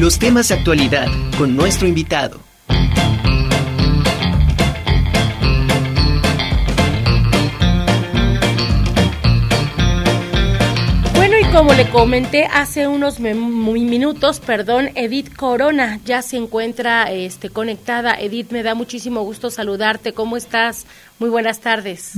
los temas de actualidad con nuestro invitado. como le comenté hace unos minutos, perdón, Edith Corona ya se encuentra este, conectada. Edith, me da muchísimo gusto saludarte. ¿Cómo estás? Muy buenas tardes.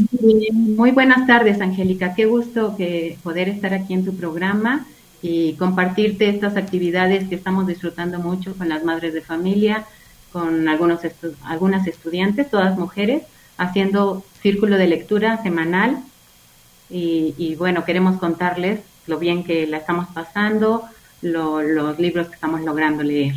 Muy buenas tardes, Angélica. Qué gusto que poder estar aquí en tu programa y compartirte estas actividades que estamos disfrutando mucho con las madres de familia, con algunos algunas estudiantes, todas mujeres, haciendo círculo de lectura semanal. Y, y bueno, queremos contarles lo bien que la estamos pasando, los libros que estamos logrando leer.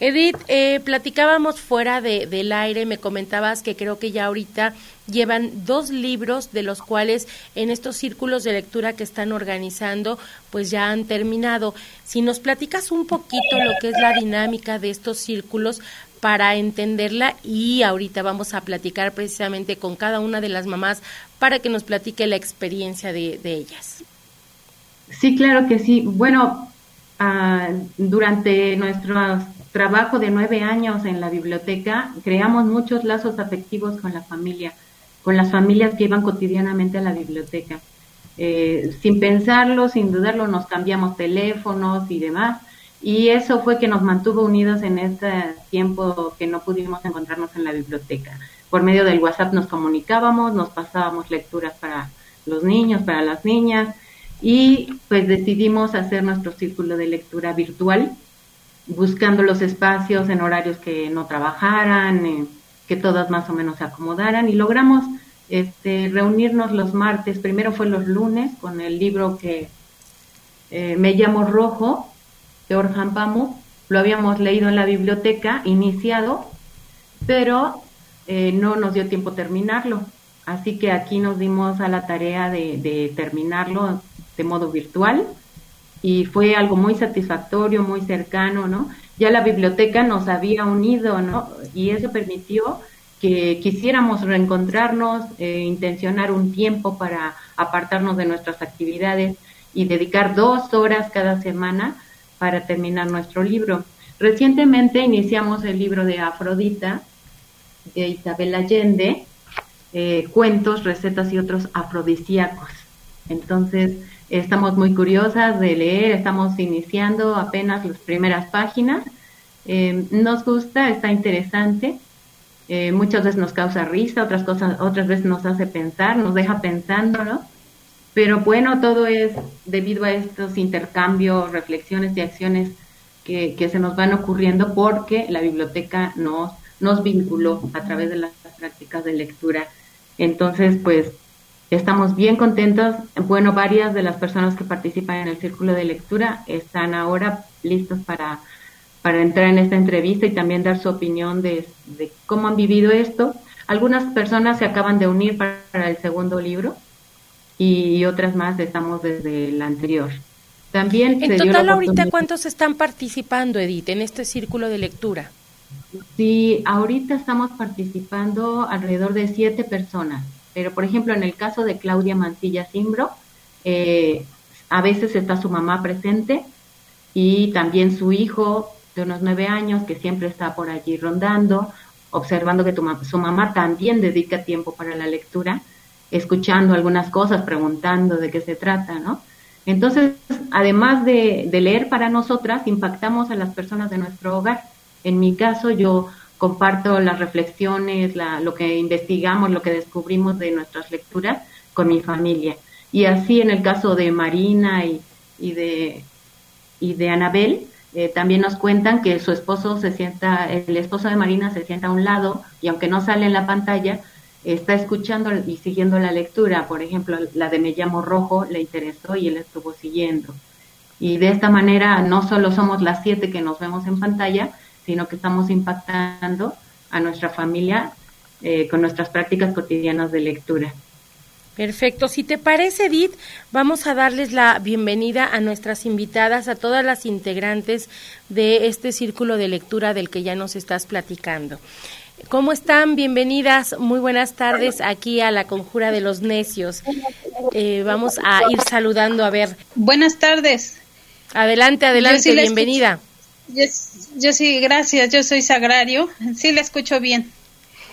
Edith, eh, platicábamos fuera de, del aire, me comentabas que creo que ya ahorita llevan dos libros de los cuales en estos círculos de lectura que están organizando, pues ya han terminado. Si nos platicas un poquito lo que es la dinámica de estos círculos para entenderla y ahorita vamos a platicar precisamente con cada una de las mamás para que nos platique la experiencia de ellas. Sí, claro que sí. Bueno, ah, durante nuestro trabajo de nueve años en la biblioteca, creamos muchos lazos afectivos con la familia, con las familias que iban cotidianamente a la biblioteca. Eh, sin pensarlo, sin dudarlo, nos cambiamos teléfonos y demás. Y eso fue que nos mantuvo unidos en este tiempo que no pudimos encontrarnos en la biblioteca. Por medio del WhatsApp nos comunicábamos, nos pasábamos lecturas para los niños, para las niñas, y pues decidimos hacer nuestro círculo de lectura virtual, buscando los espacios en horarios que no trabajaran, eh, que todas más o menos se acomodaran y logramos este, reunirnos los martes, primero fue los lunes con el libro que eh, me llamo Rojo, de Orhan Pamuk, lo habíamos leído en la biblioteca, iniciado, pero eh, no nos dio tiempo terminarlo. Así que aquí nos dimos a la tarea de, de terminarlo de modo virtual y fue algo muy satisfactorio, muy cercano, ¿no? Ya la biblioteca nos había unido, ¿no? Y eso permitió que quisiéramos reencontrarnos, eh, intencionar un tiempo para apartarnos de nuestras actividades y dedicar dos horas cada semana para terminar nuestro libro. Recientemente iniciamos el libro de Afrodita de Isabel Allende, eh, cuentos, recetas y otros afrodisíacos. Entonces, Estamos muy curiosas de leer, estamos iniciando apenas las primeras páginas. Eh, nos gusta, está interesante. Eh, muchas veces nos causa risa, otras cosas, otras veces nos hace pensar, nos deja pensando, ¿no? Pero bueno, todo es debido a estos intercambios, reflexiones y acciones que, que se nos van ocurriendo porque la biblioteca nos, nos vinculó a través de las prácticas de lectura. Entonces, pues Estamos bien contentos. Bueno, varias de las personas que participan en el círculo de lectura están ahora listos para, para entrar en esta entrevista y también dar su opinión de, cómo han vivido esto. Algunas personas se acaban de unir para, el segundo libro y otras más estamos desde el anterior. También en total ahorita cuántos están participando, Edith, en este círculo de lectura. Sí, ahorita estamos participando alrededor de siete personas. Pero, por ejemplo, en el caso de Claudia Mancilla Simbro, eh, a veces está su mamá presente y también su hijo de unos nueve años que siempre está por allí rondando, observando que su mamá también dedica tiempo para la lectura, escuchando algunas cosas, preguntando de qué se trata, ¿no? Entonces, además de, de leer para nosotras, impactamos a las personas de nuestro hogar. En mi caso, yo comparto las reflexiones, lo que investigamos, lo que descubrimos de nuestras lecturas con mi familia. Y así en el caso de Marina y, de Anabel, eh, también nos cuentan que su esposo se sienta, el esposo de Marina se sienta a un lado y aunque no sale en la pantalla, está escuchando y siguiendo la lectura. Por ejemplo, la de Me llamo Rojo le interesó y él estuvo siguiendo. Y de esta manera no solo somos las siete que nos vemos en pantalla, sino que estamos impactando a nuestra familia eh, con nuestras prácticas cotidianas de lectura. Perfecto. Si te parece, Edith, vamos a darles la bienvenida a nuestras invitadas, a todas las integrantes de este círculo de lectura del que ya nos estás platicando. ¿Cómo están? Bienvenidas. Muy buenas tardes aquí a la Conjura de los Necios. Eh, vamos a ir saludando a ver. Buenas tardes. Adelante, adelante, bienvenida. Yo, sí, gracias. Yo soy Sagrario. Sí, le escucho bien.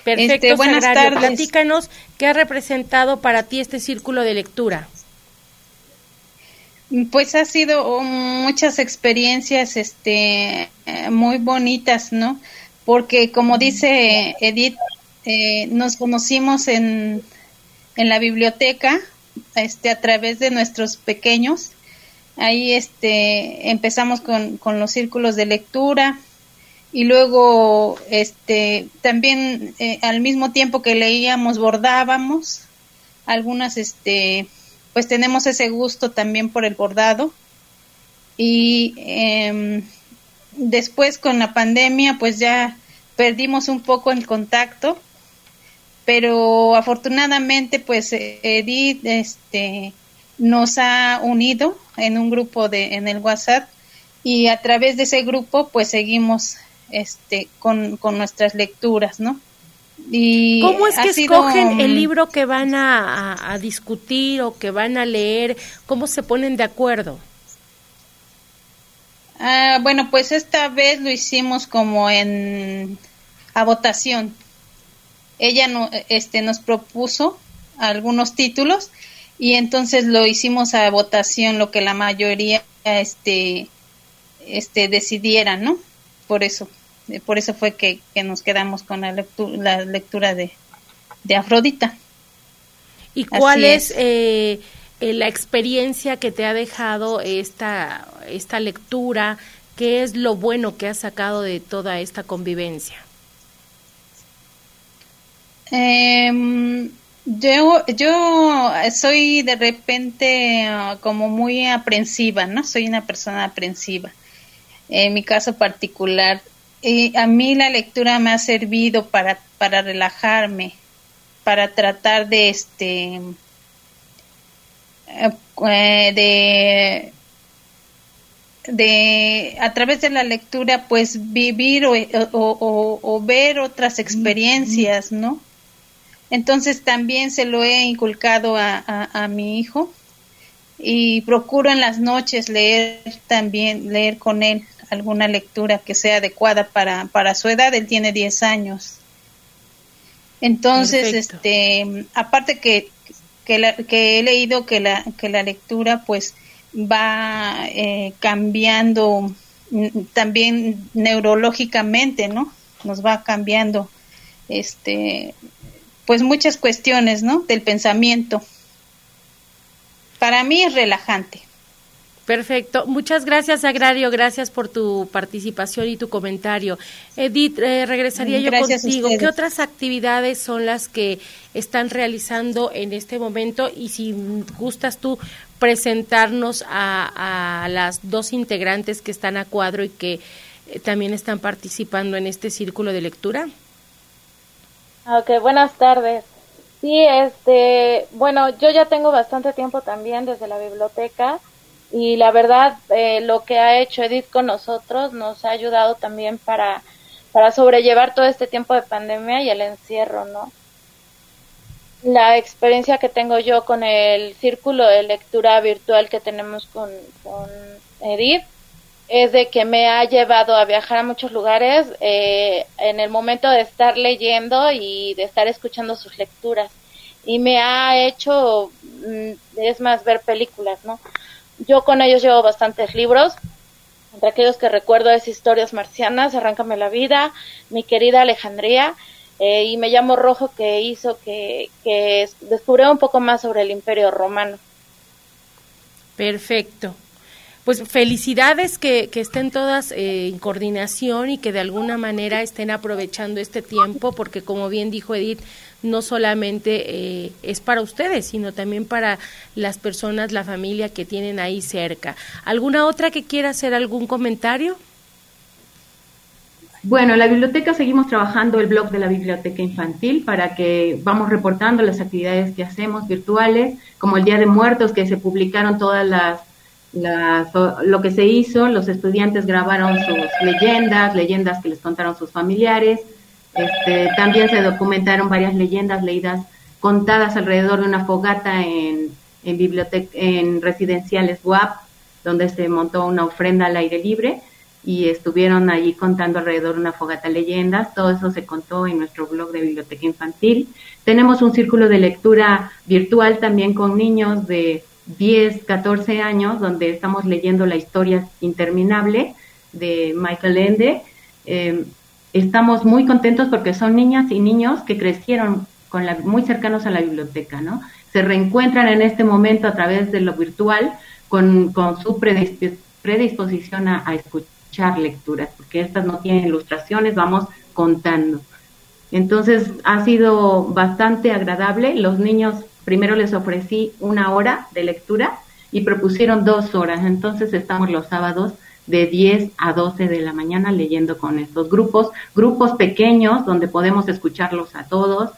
Perfecto, este, buenas tardes. Platícanos qué ha representado para ti este círculo de lectura. Pues ha sido muchas experiencias este, muy bonitas, ¿no? Porque como dice Edith, eh, nos conocimos en, en la biblioteca este, a través de nuestros pequeños Ahí este, empezamos con, con los círculos de lectura y luego este, también eh, al mismo tiempo que leíamos bordábamos. Algunas este, pues tenemos ese gusto también por el bordado. Y em, después con la pandemia pues ya perdimos un poco el contacto, pero afortunadamente pues Edith este, nos ha unido en un grupo de en el WhatsApp y a través de ese grupo pues seguimos este con, nuestras lecturas, ¿no? Y ¿Cómo es que escogen el libro que van a, discutir o que van a leer? ¿Cómo se ponen de acuerdo? Ah, bueno, pues esta vez lo hicimos como en a votación. Ella no, este, nos propuso algunos títulos y entonces lo hicimos a votación lo que la mayoría este este decidiera no por eso eh, por eso fue que, nos quedamos con la lectura, la lectura de, de Afrodita. Y cuál es, eh, eh, la experiencia que te ha dejado esta esta lectura qué es lo bueno que has sacado de toda esta convivencia eh, yo, yo soy de repente ah, como muy aprensiva, ¿no? Soy una persona aprensiva. En mi caso particular, y a mí la lectura me ha servido para, para relajarme, para tratar de este eh, de de a través de la lectura pues vivir o, o, o ver otras experiencias, ¿no? Entonces también se lo he inculcado a, a, mi hijo y procuro en las noches leer también, leer con él alguna lectura que sea adecuada para, para su edad, él tiene 10 años. Entonces, este, aparte que, que, que, he leído que la, que la lectura pues va eh, cambiando también neurológicamente, ¿no? Nos va cambiando este pues muchas cuestiones, ¿no? Del pensamiento. Para mí es relajante. Perfecto. Muchas gracias, Agrario. Gracias por tu participación y tu comentario. Edith, eh, regresaría yo contigo. ¿Qué otras actividades son las que están realizando en este momento? Y si gustas tú presentarnos a, a las dos integrantes que están a cuadro y que eh, también están participando en este círculo de lectura. Ok, buenas tardes. Sí, este, bueno, yo ya tengo bastante tiempo también desde la biblioteca y la verdad eh, lo que ha hecho Edith con nosotros nos ha ayudado también para, para sobrellevar todo este tiempo de pandemia y el encierro, ¿no? La experiencia que tengo yo con el círculo de lectura virtual que tenemos con, con Edith es de que me ha llevado a viajar a muchos lugares eh, en el momento de estar leyendo y de estar escuchando sus lecturas. Y me ha hecho mm, es más ver películas no yo con ellos llevo bastantes libros. Entre aquellos que recuerdo es historias marcianas arráncame la vida mi querida Alejandría eh, y me llamo Rojo que hizo que, que descubriera un poco más sobre el Imperio Romano. Perfecto pues felicidades que, estén todas eh, en coordinación y que de alguna manera estén aprovechando este tiempo, porque como bien dijo Edith, no solamente eh, es para ustedes, sino también para las personas, la familia que tienen ahí cerca. ¿Alguna otra que quiera hacer algún comentario? Bueno, en la biblioteca seguimos trabajando el blog de la biblioteca infantil para que vamos reportando las actividades que hacemos virtuales, como el Día de Muertos, que se publicaron todas las lo que se hizo, los estudiantes grabaron sus leyendas, leyendas que les contaron sus familiares, este, también se documentaron varias leyendas leídas, contadas alrededor de una fogata en, en, residenciales WAP, donde se montó una ofrenda al aire libre. y estuvieron allí contando alrededor de una fogata leyendas. Todo eso se contó en nuestro blog de biblioteca infantil. Tenemos un círculo de lectura virtual también con niños de 10, 14 años, donde estamos leyendo la historia interminable de Michael Ende. Eh, estamos muy contentos porque son niñas y niños que crecieron con la, muy cercanos a la biblioteca, ¿no? Se reencuentran en este momento a través de lo virtual con, su predisposición a, a escuchar lecturas, porque estas no tienen ilustraciones, vamos contando. Entonces ha sido bastante agradable. Los niños primero les ofrecí una hora de lectura y propusieron dos horas. Entonces estamos los sábados de 10 a 12 de la mañana leyendo con estos grupos, grupos pequeños donde podemos escucharlos a todos,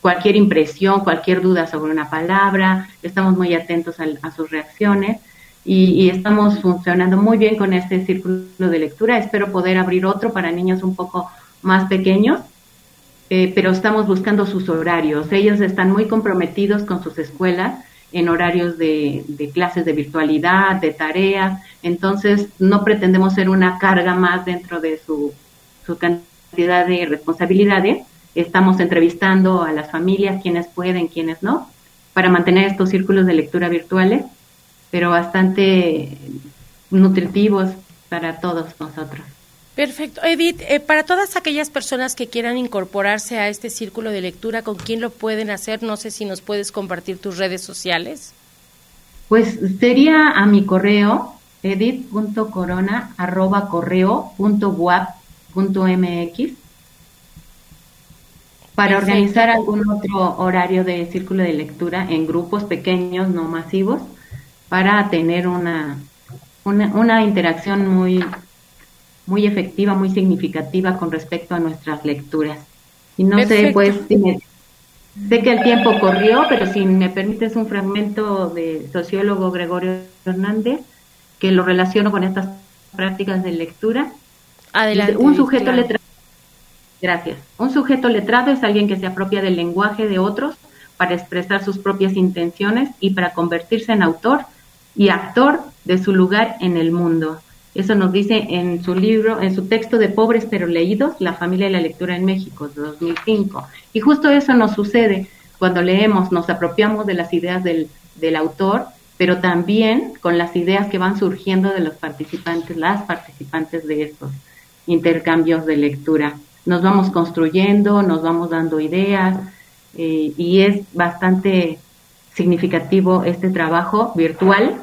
cualquier impresión, cualquier duda sobre una palabra, estamos muy atentos a sus reacciones y, estamos funcionando muy bien con este círculo de lectura. Espero poder abrir otro para niños un poco más pequeños, eh, pero estamos buscando sus horarios. Ellos están muy comprometidos con sus escuelas en horarios de, clases de virtualidad, de tareas, entonces no pretendemos ser una carga más dentro de su, su cantidad de responsabilidades. Estamos entrevistando a las familias, quienes pueden, quienes no, para mantener estos círculos de lectura virtuales pero bastante nutritivos para todos nosotros. Perfecto. Edith, eh, para todas aquellas personas que quieran incorporarse a este círculo de lectura, ¿con quién lo pueden hacer? No sé si nos puedes compartir tus redes sociales. Pues sería a mi correo, correo para organizar algún otro horario de círculo de lectura en grupos pequeños, no masivos, para tener una, una, interacción muy, muy efectiva, muy significativa con respecto a nuestras lecturas. Y no sé, pues, sé que el tiempo corrió, pero si me permites un fragmento de sociólogo Gregorio Hernández, que lo relaciono con estas prácticas de lectura. Adelante. Un sujeto letrado. Gracias. Un sujeto letrado es alguien que se apropia del lenguaje de otros para expresar sus propias intenciones y para convertirse en autor y actor de su lugar en el mundo. Eso nos dice en su libro, en su texto de Pobres pero leídos, La familia y la lectura en México, de 2005. Y justo eso nos sucede cuando leemos, nos apropiamos de las ideas del, del autor, pero también con las ideas que van surgiendo de los participantes, las participantes de estos intercambios de lectura. Nos vamos construyendo, nos vamos dando ideas eh, y es bastante significativo este trabajo virtual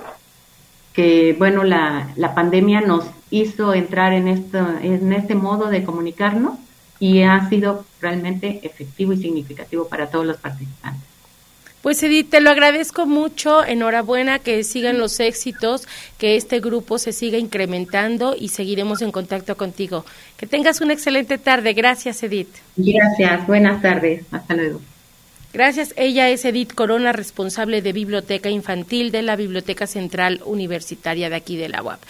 que, bueno, la, la pandemia nos hizo entrar en, esto, en este modo de comunicarnos y ha sido realmente efectivo y significativo para todos los participantes. Pues Edith, te lo agradezco mucho, enhorabuena, que sigan los éxitos, que este grupo se siga incrementando y seguiremos en contacto contigo. Que tengas una excelente tarde. Gracias, Edith. Gracias, buenas tardes, hasta luego. Gracias. Ella es Edith Corona, responsable de Biblioteca Infantil de la Biblioteca Central Universitaria de aquí de la UAP.